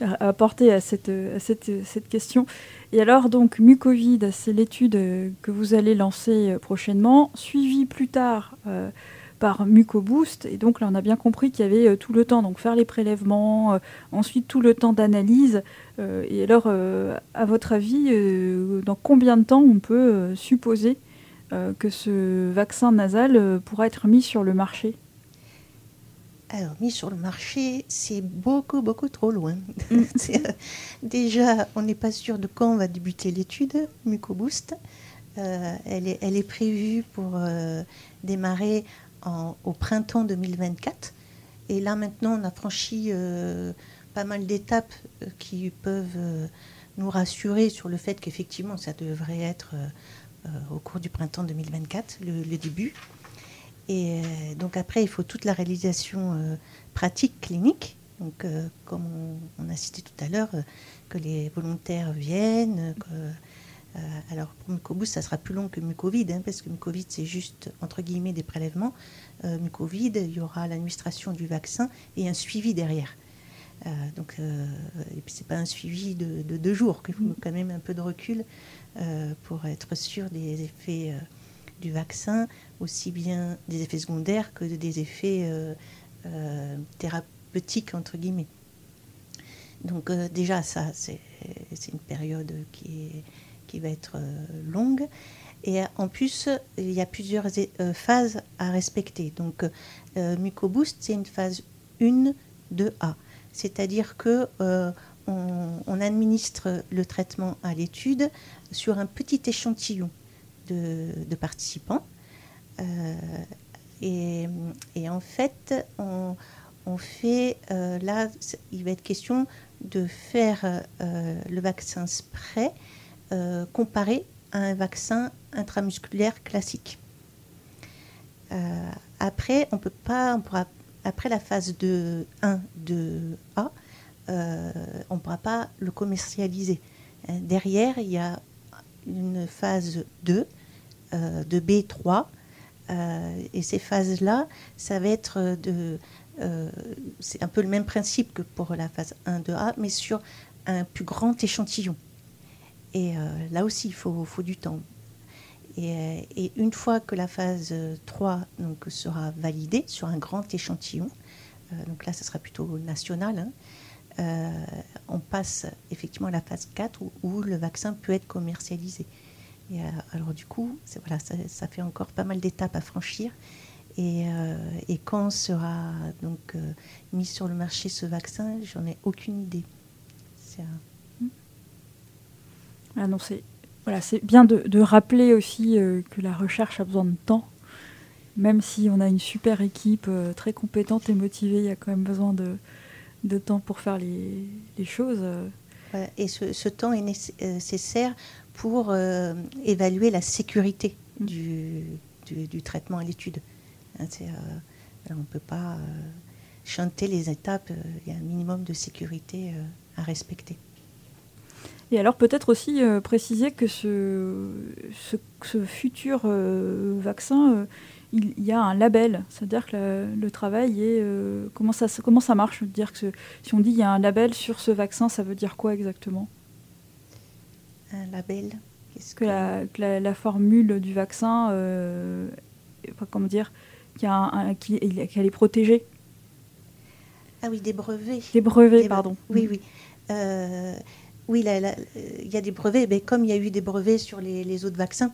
à apporter à cette, à cette, cette question. Et alors, donc, Mucovid, c'est l'étude que vous allez lancer prochainement, suivie plus tard. euh, par MucoBoost. Et donc là, on a bien compris qu'il y avait euh, tout le temps, donc faire les prélèvements, euh, ensuite tout le temps d'analyse. Euh, et alors, à votre avis, dans combien de temps on peut supposer que ce vaccin nasal pourra être mis sur le marché? Alors, mis sur le marché, c'est beaucoup, beaucoup trop loin. Mm. Déjà, on n'est pas sûr de quand on va débuter l'étude MucoBoost. Euh, elle, est, elle est prévue pour euh, démarrer au printemps 2024. Et là, maintenant, on a franchi euh, pas mal d'étapes euh, qui peuvent euh, nous rassurer sur le fait qu'effectivement, ça devrait être au cours du printemps 2024, le, début. Et donc après, il faut toute la réalisation pratique, clinique. Donc, comme on, on a cité tout à l'heure, que les volontaires viennent. que, euh, alors, pour Mucoboost, ça sera plus long que Mucovid, hein, parce que Mucovid, c'est juste, entre guillemets, des prélèvements. Euh, Mucovid, il y aura l'administration du vaccin et un suivi derrière. Euh, donc, euh, et puis, c'est pas un suivi de, de deux jours, qu'il faut quand même un peu de recul euh, pour être sûr des effets du vaccin, aussi bien des effets secondaires que des effets thérapeutiques, entre guillemets. Donc déjà, ça, c'est une période qui, est- qui va être euh, longue. Et euh, en plus, il y a plusieurs euh, phases à respecter. Donc, MucoBoost, c'est une phase 1 de A. C'est-à-dire que on, administre le traitement à l'étude sur un petit échantillon de, participants. Et, en fait, on, fait, là, il va être question de faire le vaccin spray euh, comparé à un vaccin intramusculaire classique. Euh, après, on peut pas, on pourra, après la phase de 1 de A, euh, on ne pourra pas le commercialiser. Derrière, il y a une phase 2, euh, de B3, euh, et ces phases-là, ça va être de, c'est un peu le même principe que pour la phase 1 de A, mais sur un plus grand échantillon. Et euh, là aussi, il faut, du temps. Et, euh, et une fois que la phase 3 donc, sera validée sur un grand échantillon, euh, donc là, ce sera plutôt national, hein, on passe effectivement à la phase 4 où, le vaccin peut être commercialisé. Et, alors du coup, voilà, ça, fait encore pas mal d'étapes à franchir. Et, quand sera donc mis sur le marché ce vaccin, j'en ai aucune idée. C'est Ah c'est voilà, c'est bien de, de rappeler aussi euh, que la recherche a besoin de temps. Même si on a une super équipe euh, très compétente et motivée, il y a quand même besoin de, de temps pour faire les, les choses. Voilà, et ce, ce temps est euh, nécessaire pour euh, évaluer la sécurité du, du, du traitement à l'étude. Hein, on ne peut pas chanter les étapes, il y a un minimum de sécurité à respecter. Et alors peut-être aussi euh, préciser que ce, ce, ce futur euh, vaccin, euh, il, il y a un label, c'est-à-dire que la- le travail est... comment, ça, comment ça marche? Dire que ce- si on dit il y a un label sur ce vaccin, ça veut dire quoi exactement? Un label qu'est-ce que la, que la, la formule du vaccin, enfin, comment dire, qu'elle est protégée. Ah oui, des brevets. Des brevets, Des pardon. Oui, oui. Euh, oui, il y a des brevets, mais comme il y a eu des brevets sur les, les autres vaccins,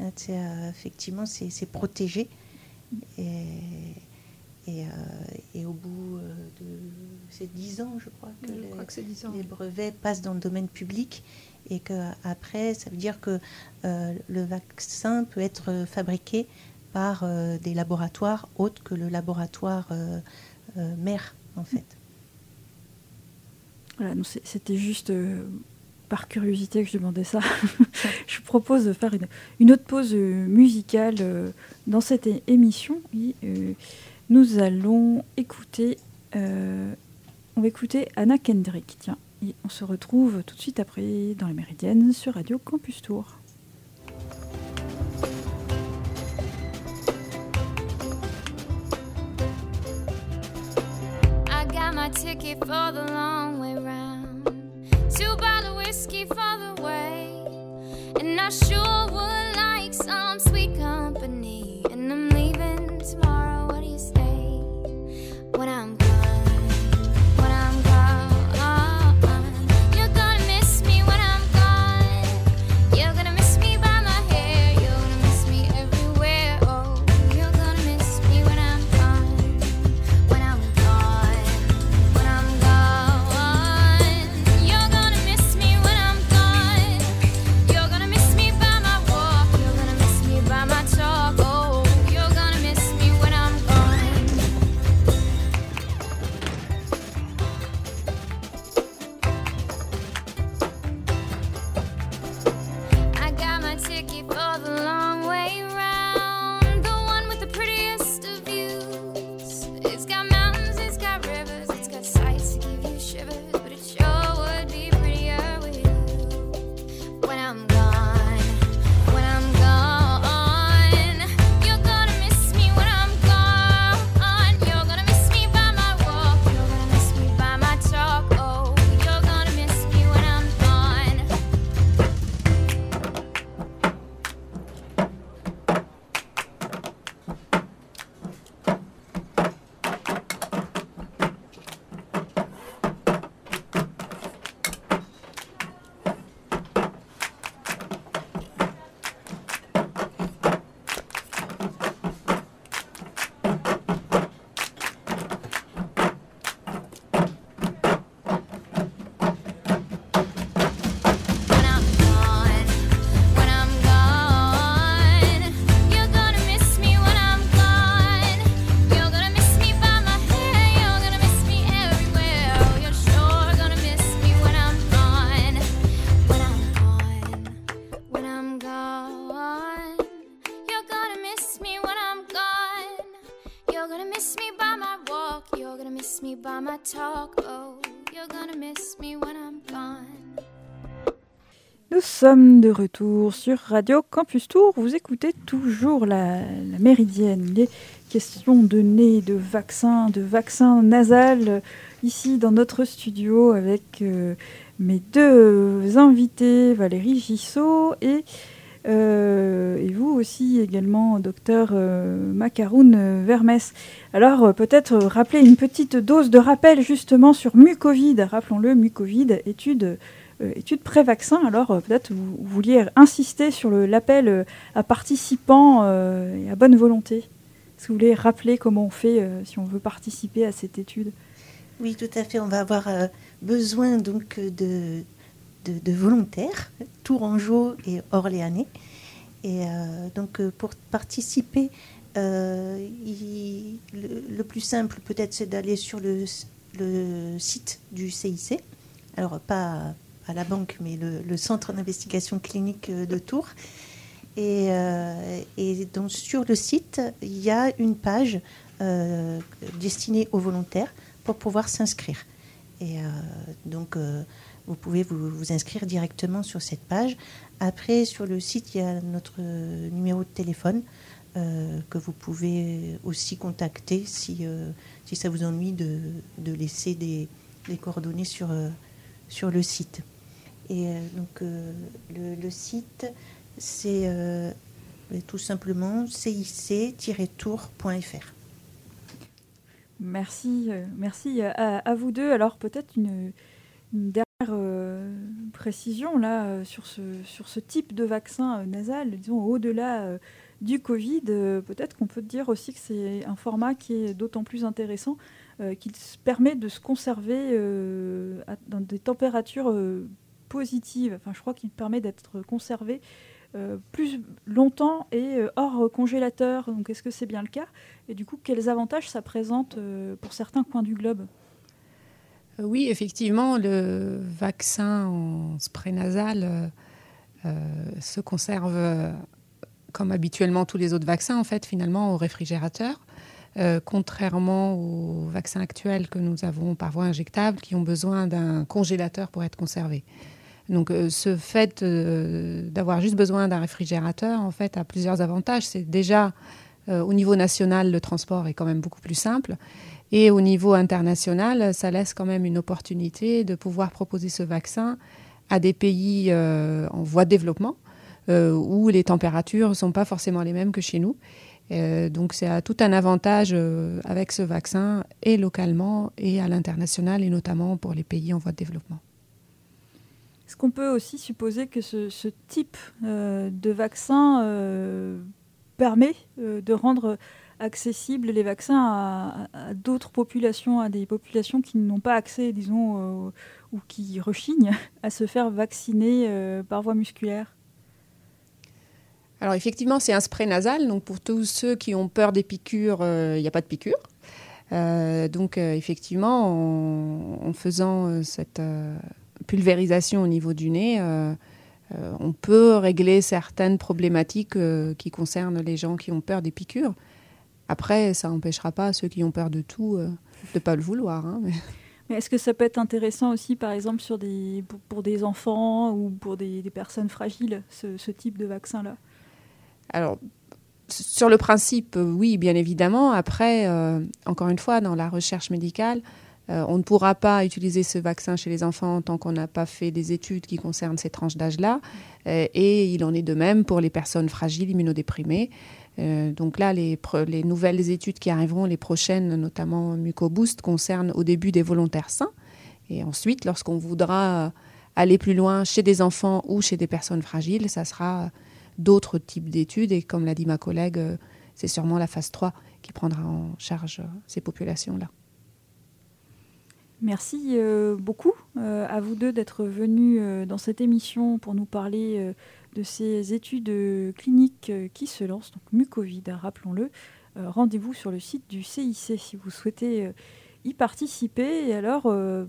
hein, euh, effectivement, c'est protégé. Et, et, euh, et au bout euh, de c'est 10 ans, je crois, que, Je les, crois que c'est 10 ans. les brevets passent dans le domaine public et qu'après, ça veut dire que euh, le vaccin peut être fabriqué par des laboratoires autres que le laboratoire mère, en fait. Voilà, c'était juste euh, par curiosité que je demandais ça. je vous propose de faire une, une autre pause euh, musicale euh, dans cette émission. Et, euh, nous allons écouter, on va écouter Anna Kendrick. Tiens, et on se retrouve tout de suite après dans les Méridiennes sur Radio Campus Tour. Got my ticket for the long way round. Two bottle whiskey for the way. And I sure would like some sweet company. And I'm leaving tomorrow. What do you say? When I'm Nous sommes de retour sur Radio Campus Tour. Vous écoutez toujours la, méridienne, les questions de nez, de vaccins, de vaccins nasales, euh, ici dans notre studio avec euh, mes deux invités, Valérie Gissot et, et vous aussi également, docteur euh, Macaroun euh, Vermès. Alors euh, peut-être euh, rappeler une petite dose de rappel justement sur Mucovid. Rappelons-le, Mucovid, étude euh, études pré-vaccin. Alors euh, peut-être vous, vous vouliez insister sur l'appel euh, à participants euh, et à bonne volonté. Est-ce que vous voulez rappeler comment on fait euh, si on veut participer à cette étude? Oui, tout à fait. On va avoir euh, besoin donc euh, de, de, volontaires, tourangeaux et orléanais. Et euh, donc euh, pour participer, euh, le, plus simple peut-être c'est d'aller sur le, site du CIC. Alors pas à la banque, mais le, Centre d'investigation clinique de Tours. Et, et donc sur le site, il y a une page destinée aux volontaires pour pouvoir s'inscrire. Et donc, vous pouvez vous, vous inscrire directement sur cette page. Après, sur le site, il y a notre numéro de téléphone euh, que vous pouvez aussi contacter si, euh, si ça vous ennuie de, de laisser des, des coordonnées sur, euh, sur le site. Et donc, le, le site, c'est tout simplement cic-tour.fr. Merci, merci à, vous deux. Alors peut-être une dernière euh, précision là euh, sur ce, sur ce type de vaccin euh, nasal, disons au-delà du Covid. peut-être qu'on peut dire aussi que c'est un format qui est d'autant plus intéressant qu'il permet de se conserver dans des températures positives. Enfin, je crois qu'il permet d'être conservé plus longtemps et hors congélateur. Donc, est-ce que c'est bien le cas? Et du coup, quels avantages ça présente pour certains coins du globe? Oui, effectivement, le vaccin en spray nasal euh, euh, se conserve euh, comme habituellement tous les autres vaccins, en fait, finalement, au réfrigérateur. Euh, contrairement aux vaccins actuels que nous avons par voie injectable, qui ont besoin d'un congélateur pour être conservés. Donc, euh, ce fait euh, d'avoir juste besoin d'un réfrigérateur, en fait, a plusieurs avantages. C'est déjà, euh, au niveau national, le transport est quand même beaucoup plus simple. Et au niveau international, ça laisse quand même une opportunité de pouvoir proposer ce vaccin à des pays euh, en voie de développement, euh, où les températures ne sont pas forcément les mêmes que chez nous. Euh, donc c'est tout un avantage avec ce vaccin, et localement, et à l'international, et notamment pour les pays en voie de développement. Est-ce qu'on peut aussi supposer que ce, type de vaccin permet de rendre accessibles les vaccins à, d'autres populations, à des populations qui n'ont pas accès, disons, euh, ou qui rechignent à se faire vacciner euh, par voie musculaire Alors effectivement, c'est un spray nasal. Donc pour tous ceux qui ont peur des piqûres, euh, il n'y a pas de piqûre. Donc effectivement, en, faisant cette pulvérisation au niveau du nez, on peut régler certaines problématiques qui concernent les gens qui ont peur des piqûres. Après, ça n'empêchera pas ceux qui ont peur de tout euh, de ne pas le vouloir. hein, mais- Mais est-ce que ça peut être intéressant aussi, par exemple, sur des, pour, pour des enfants ou pour des, des personnes fragiles, ce, ce type de vaccin-là? Alors, sur le principe, euh, oui, bien évidemment. Après, euh, encore une fois, dans la recherche médicale, euh, on ne pourra pas utiliser ce vaccin chez les enfants tant qu'on n'a pas fait des études qui concernent ces tranches d'âge-là. Euh, et il en est de même pour les personnes fragiles, immunodéprimées. Euh, donc là, les, les nouvelles études qui arriveront, les prochaines, notamment MucoBoost, concernent au début des volontaires sains. Et ensuite, lorsqu'on voudra aller plus loin chez des enfants ou chez des personnes fragiles, ça sera d'autres types d'études. Et comme l'a dit ma collègue, euh, c'est sûrement la phase 3 qui prendra en charge euh, ces populations-là. Merci beaucoup à vous deux d'être venus dans cette émission pour nous parler de ces études euh, cliniques euh, qui se lancent, donc Mucovid, rappelons-le. Euh, Rendez-vous sur le site du CIC si vous souhaitez y participer. Et alors,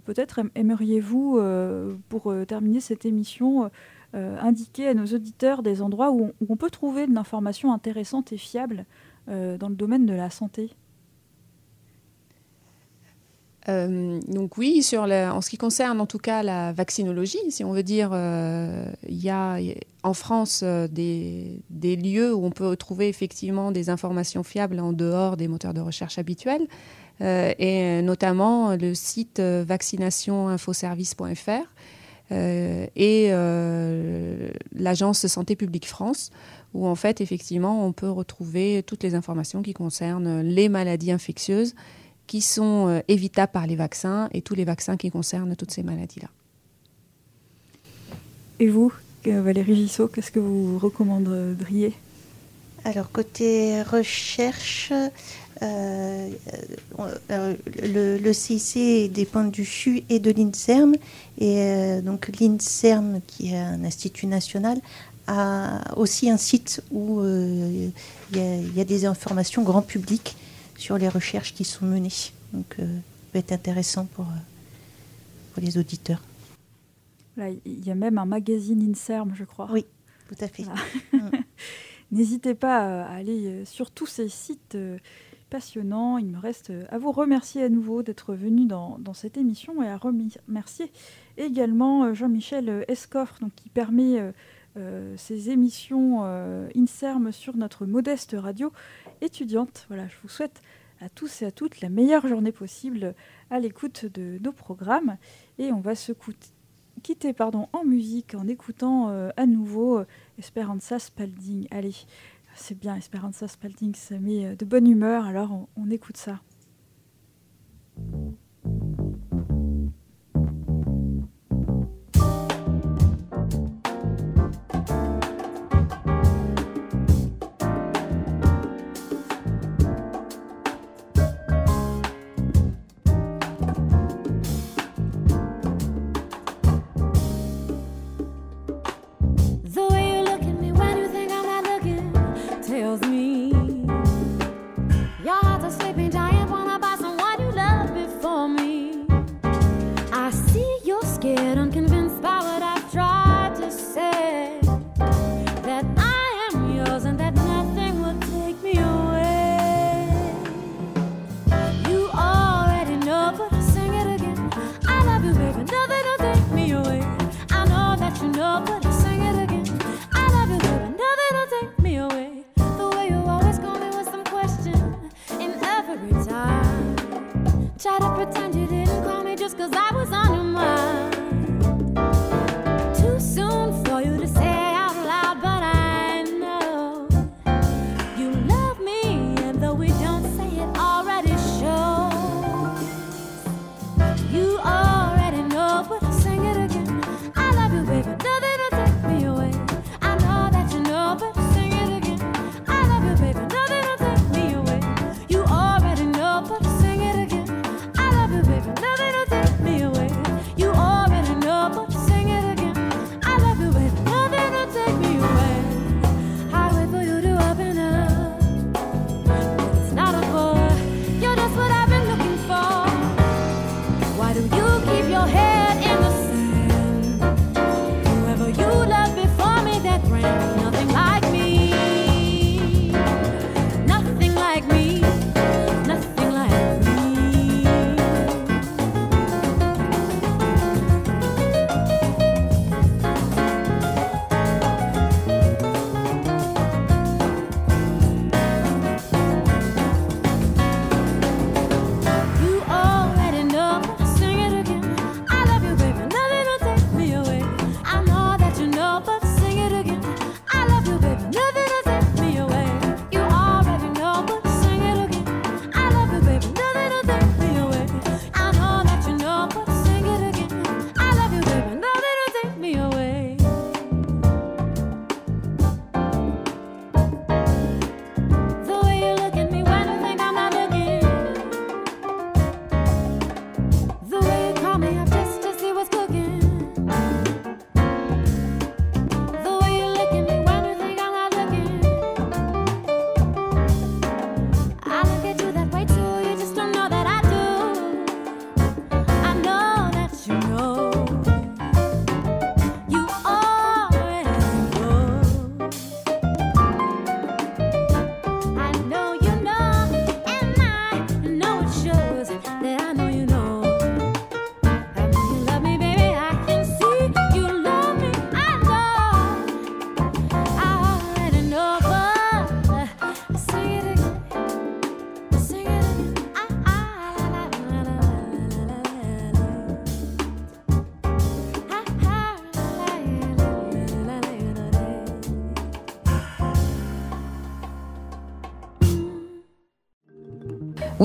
peut-être aim- aimeriez-vous, pour terminer cette émission, indiquer à nos auditeurs des endroits où on, peut trouver de l'information intéressante et fiable dans le domaine de la santé? Euh, donc oui, en ce qui concerne en tout cas la vaccinologie, si on veut dire, euh, il y a en France euh, des, lieux où on peut trouver effectivement des informations fiables en dehors des moteurs de recherche habituels, et notamment le site vaccinationinfoservice.fr et l'agence Santé publique France, où en fait effectivement on peut retrouver toutes les informations qui concernent les maladies infectieuses qui sont euh, évitables par les vaccins et tous les vaccins qui concernent toutes ces maladies-là. Et vous, euh, Valérie Gissot, qu'est-ce que vous recommanderiez? Alors, côté recherche, euh, euh, le, le CIC dépend du CHU et de l'INSERM. Et euh, donc, l'INSERM, qui est un institut national, a aussi un site où euh, il y, a- il y a des informations grand public sur les recherches qui sont menées. Donc, euh, ça peut être intéressant pour, euh, pour les auditeurs. Il y a même un magazine INSERM, je crois. Oui, tout à fait. Voilà. N'hésitez pas à aller euh, sur tous ces sites passionnants. Il me reste à vous remercier à nouveau d'être venu dans, dans cette émission et à remercier également Jean-Michel Escoffre donc, qui permet euh, ces émissions euh, INSERM sur notre modeste radio étudiante. Voilà, je vous souhaite à tous et à toutes la meilleure journée possible à l'écoute de nos programmes et on va se quitter pardon, en musique en écoutant euh, à nouveau euh, Esperanza Spalding. Allez, c'est bien Esperanza Spalding, ça met euh, de bonne humeur, alors on écoute ça.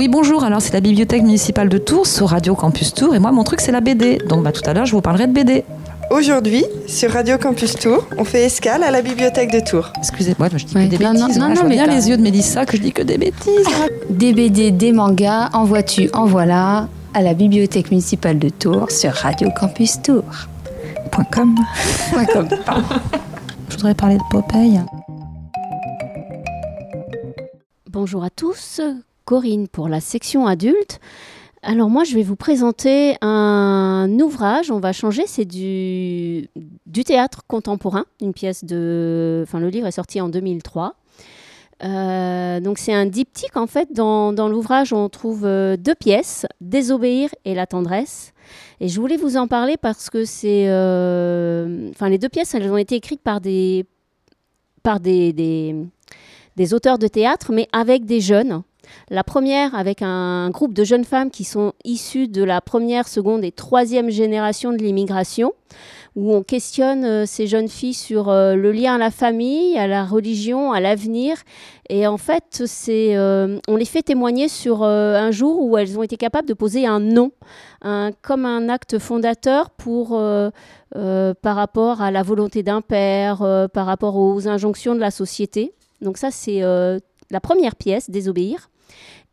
Oui, bonjour. Alors, c'est la bibliothèque municipale de Tours sur Radio Campus Tours. Et moi, mon truc, c'est la BD. Donc, bah, tout à l'heure, je vous parlerai de BD. Aujourd'hui, sur Radio Campus Tours, on fait escale à la bibliothèque de Tours. Excusez-moi, je dis Ouais. que des Non, bêtises. non, Moi, non, je vois mais bien les yeux de Mélissa que je dis que des bêtises. Des BD, des mangas, en vois-tu, en voilà, à la bibliothèque municipale de Tours sur Radio Campus Tours. Point com. Point com. Je voudrais parler de Popeye. Bonjour à tous, Corinne pour la section adulte. Alors moi je vais vous présenter un ouvrage, on va changer, c'est du, théâtre contemporain, une pièce de... Enfin le livre est sorti en 2003. Euh, donc c'est un diptyque en fait, dans, l'ouvrage on trouve euh, deux pièces, Désobéir et La tendresse. Et je voulais vous en parler parce que c'est... euh, Enfin les deux pièces elles ont été écrites par des... Par des des auteurs de théâtre, mais avec des jeunes. La première avec un groupe de jeunes femmes qui sont issues de la première, seconde et troisième génération de l'immigration, où on questionne euh, ces jeunes filles sur euh, le lien à la famille, à la religion, à l'avenir. Et en fait, euh, on les fait témoigner sur un jour où elles ont été capables de poser un nom, comme un acte fondateur pour, par rapport à la volonté d'un père, par rapport aux injonctions de la société. Donc ça, c'est la première pièce, Désobéir.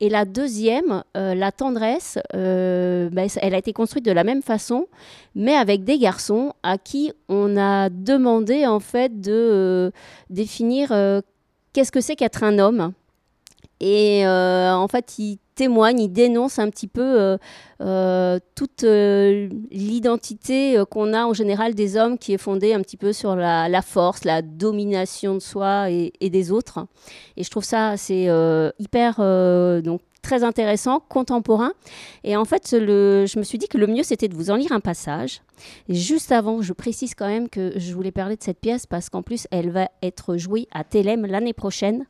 Et la deuxième, euh, La tendresse, euh, ben, elle a été construite de la même façon, mais avec des garçons à qui on a demandé en fait de euh, définir qu'est-ce que c'est qu'être un homme. Et euh, en fait, ils témoignent, ils dénoncent un petit peu euh, euh, toute l'identité qu'on a en général des hommes qui est fondée un petit peu sur la, force, la domination de soi et, des autres. Et je trouve ça c'est hyper donc très intéressant, contemporain. Et en fait, je me suis dit que le mieux c'était de vous en lire un passage. Et juste avant, je précise quand même que je voulais parler de cette pièce parce qu'en plus elle va être jouée à Télém l'année prochaine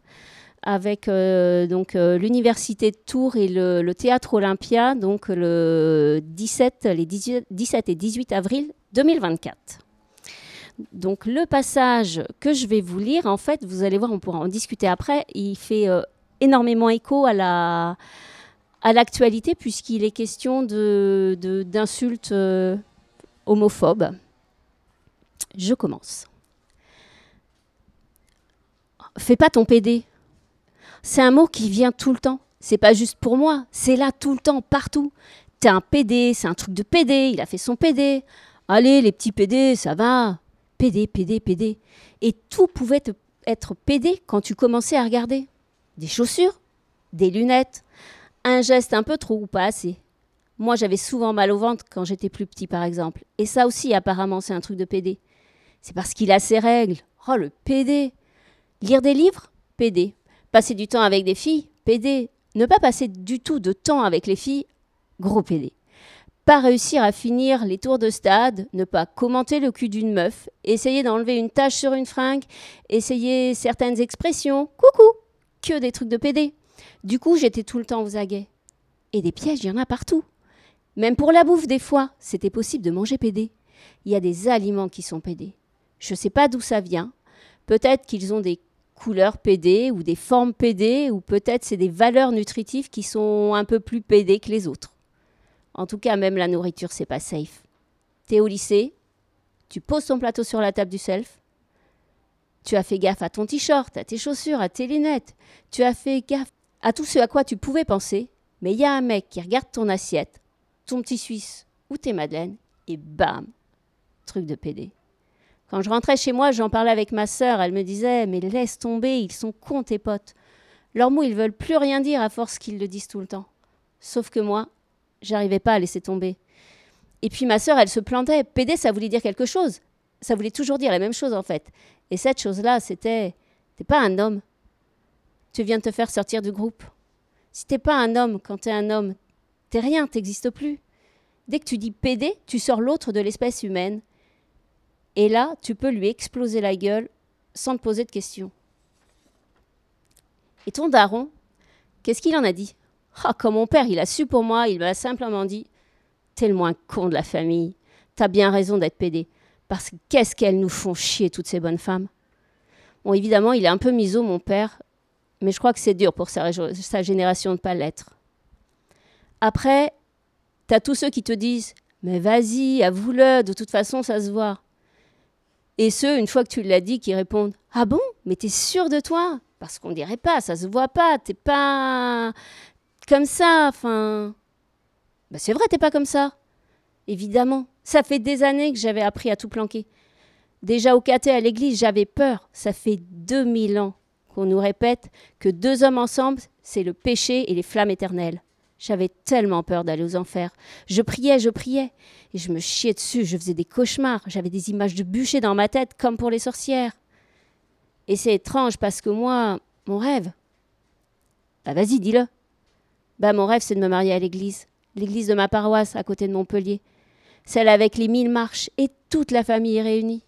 avec euh, donc euh, l'université de Tours et le, théâtre Olympia donc le 17 les 18 17 et 18 avril 2024. Donc le passage que je vais vous lire en fait, vous allez voir, on pourra en discuter après, il fait euh, énormément écho à la à l'actualité puisqu'il est question de d'insultes homophobes. Je commence. Fais pas ton PD. C'est un mot qui vient tout le temps. C'est pas juste pour moi, c'est là tout le temps, partout. T'es un PD, c'est un truc de PD, il a fait son PD. Allez, les petits PD, ça va. PD, PD, PD. Et tout pouvait être PD quand tu commençais à regarder. Des chaussures, des lunettes, un geste un peu trop ou pas assez. Moi, j'avais souvent mal au ventre quand j'étais plus petit, par exemple. Et ça aussi, apparemment, c'est un truc de PD. C'est parce qu'il a ses règles. Oh, le PD. Lire des livres PD. Passer du temps avec des filles PD. Ne pas passer du tout de temps avec les filles Gros PD. Pas réussir à finir les tours de stade, ne pas commenter le cul d'une meuf, essayer d'enlever une tache sur une fringue, essayer certaines expressions. Coucou Que des trucs de PD. Du coup, j'étais tout le temps aux aguets. Et des pièges, il y en a partout. Même pour la bouffe, des fois, c'était possible de manger PD. Il y a des aliments qui sont PD. Je ne sais pas d'où ça vient. Peut-être qu'ils ont des couleurs PD ou des formes PD, ou peut-être c'est des valeurs nutritives qui sont un peu plus PD que les autres. En tout cas, même la nourriture, c'est pas safe. T'es au lycée, tu poses ton plateau sur la table du self, tu as fait gaffe à ton t-shirt, à tes chaussures, à tes lunettes, tu as fait gaffe à tout ce à quoi tu pouvais penser, mais il y a un mec qui regarde ton assiette, ton petit suisse ou tes madeleines, et bam, truc de PD. Quand je rentrais chez moi, j'en parlais avec ma sœur. Elle me disait Mais laisse tomber, ils sont cons, tes potes. Leurs mots, ils veulent plus rien dire à force qu'ils le disent tout le temps. Sauf que moi, j'arrivais pas à laisser tomber. Et puis ma sœur, elle se plantait. PD, ça voulait dire quelque chose. Ça voulait toujours dire la même chose, en fait. Et cette chose-là, c'était T'es pas un homme. Tu viens de te faire sortir du groupe. Si t'es pas un homme quand t'es un homme, t'es rien, t'existes plus. Dès que tu dis PD, tu sors l'autre de l'espèce humaine. Et là, tu peux lui exploser la gueule sans te poser de questions. Et ton daron, qu'est-ce qu'il en a dit? Ah, comme mon père, il a su pour moi, il m'a simplement dit T'es le moins con de la famille. T'as bien raison d'être pédé. Parce que qu'est-ce qu'elles nous font chier, toutes ces bonnes femmes Bon, évidemment, il est un peu miso, mon père, mais je crois que c'est dur pour sa, génération de ne pas l'être. après, tu as tous ceux qui te disent Mais vas-y, avoue-le, de toute façon, ça se voit. Et ceux, une fois que tu l'as dit, qui répondent Ah bon? Mais t'es sûr de toi Parce qu'on dirait pas, ça se voit pas, t'es pas comme ça. Enfin. Bah, c'est vrai, t'es pas comme ça. Évidemment. Ça fait des années que j'avais appris à tout planquer. Déjà au caté à l'église, j'avais peur. Ça fait 2000 ans qu'on nous répète que deux hommes ensemble, c'est le péché et les flammes éternelles. J'avais tellement peur d'aller aux enfers. Je priais, je priais. Et je me chiais dessus, je faisais des cauchemars. J'avais des images de bûcher dans ma tête, comme pour les sorcières. Et c'est étrange parce que moi, mon rêve. Bah vas-y, dis-le. Bah mon rêve, c'est de me marier à l'église. L'église de ma paroisse, à côté de Montpellier. Celle avec les mille marches et toute la famille réunie.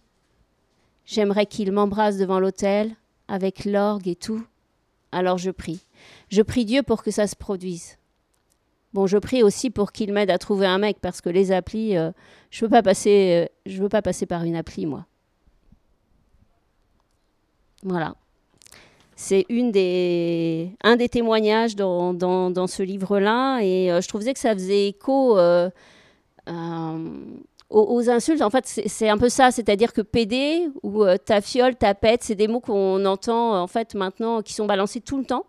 J'aimerais qu'il m'embrasse devant l'autel, avec l'orgue et tout. Alors je prie. Je prie Dieu pour que ça se produise. Bon, je prie aussi pour qu'il m'aide à trouver un mec parce que les applis, euh, je veux pas passer, euh, je veux pas passer par une appli moi. Voilà. C'est une des, un des témoignages dans, dans, ce livre-là et euh, je trouvais que ça faisait écho aux, insultes. En fait, c'est c'est un peu ça, c'est-à-dire que PD ou euh, ta fiole, ta pète, c'est des mots qu'on entend en fait maintenant, qui sont balancés tout le temps.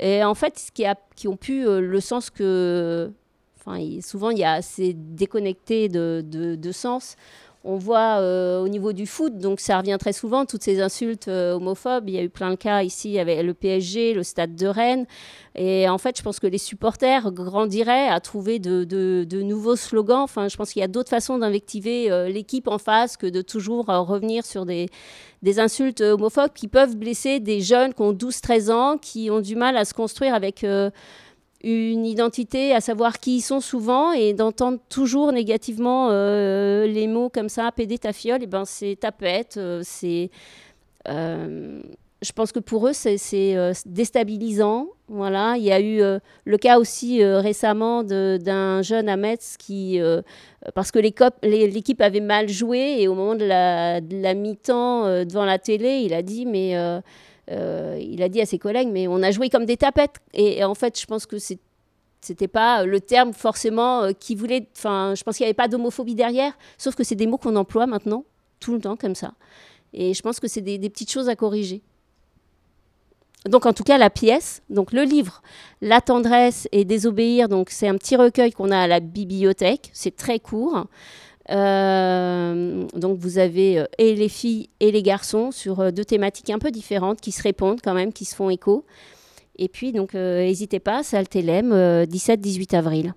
Et en fait, ce qui, a, qui ont pu euh, le sens que. Souvent, il y a assez déconnecté de, de, de sens. On voit euh, au niveau du foot, donc ça revient très souvent, toutes ces insultes euh, homophobes. Il y a eu plein de cas ici avec le PSG, le stade de Rennes. Et en fait, je pense que les supporters grandiraient à trouver de, nouveaux slogans. Enfin, je pense qu'il y a d'autres façons d'invectiver euh, l'équipe en face que de toujours revenir sur des, des insultes homophobes qui peuvent blesser des jeunes qui ont 12-13 ans, qui ont du mal à se construire avec une identité, à savoir qui ils sont souvent, et d'entendre toujours négativement euh, les mots comme ça, PD ta fiole, et ben c'est tapette, euh, c'est... euh, je pense que pour eux, c'est euh, déstabilisant. Voilà. Il y a eu le cas aussi récemment d'un jeune à Metz qui, parce que l'équipe avait mal joué, et au moment de la, mi-temps devant la télé, il a dit mais euh, euh, il a dit à ses collègues mais on a joué comme des tapettes. Et, en fait, je pense que c'est c'était pas le terme forcément euh, qui voulait. Enfin, je pense qu'il n'y avait pas d'homophobie derrière, sauf que c'est des mots qu'on emploie maintenant tout le temps comme ça. Et je pense que c'est des, des petites choses à corriger. Donc en tout cas la pièce, donc le livre, La tendresse et désobéir, donc c'est un petit recueil qu'on a à la bibliothèque, c'est très court. Euh, donc vous avez euh, et les filles et les garçons sur euh, deux thématiques un peu différentes qui se répondent quand même, qui se font écho. Et puis donc n'hésitez pas, Saltélème, 17-18 avril.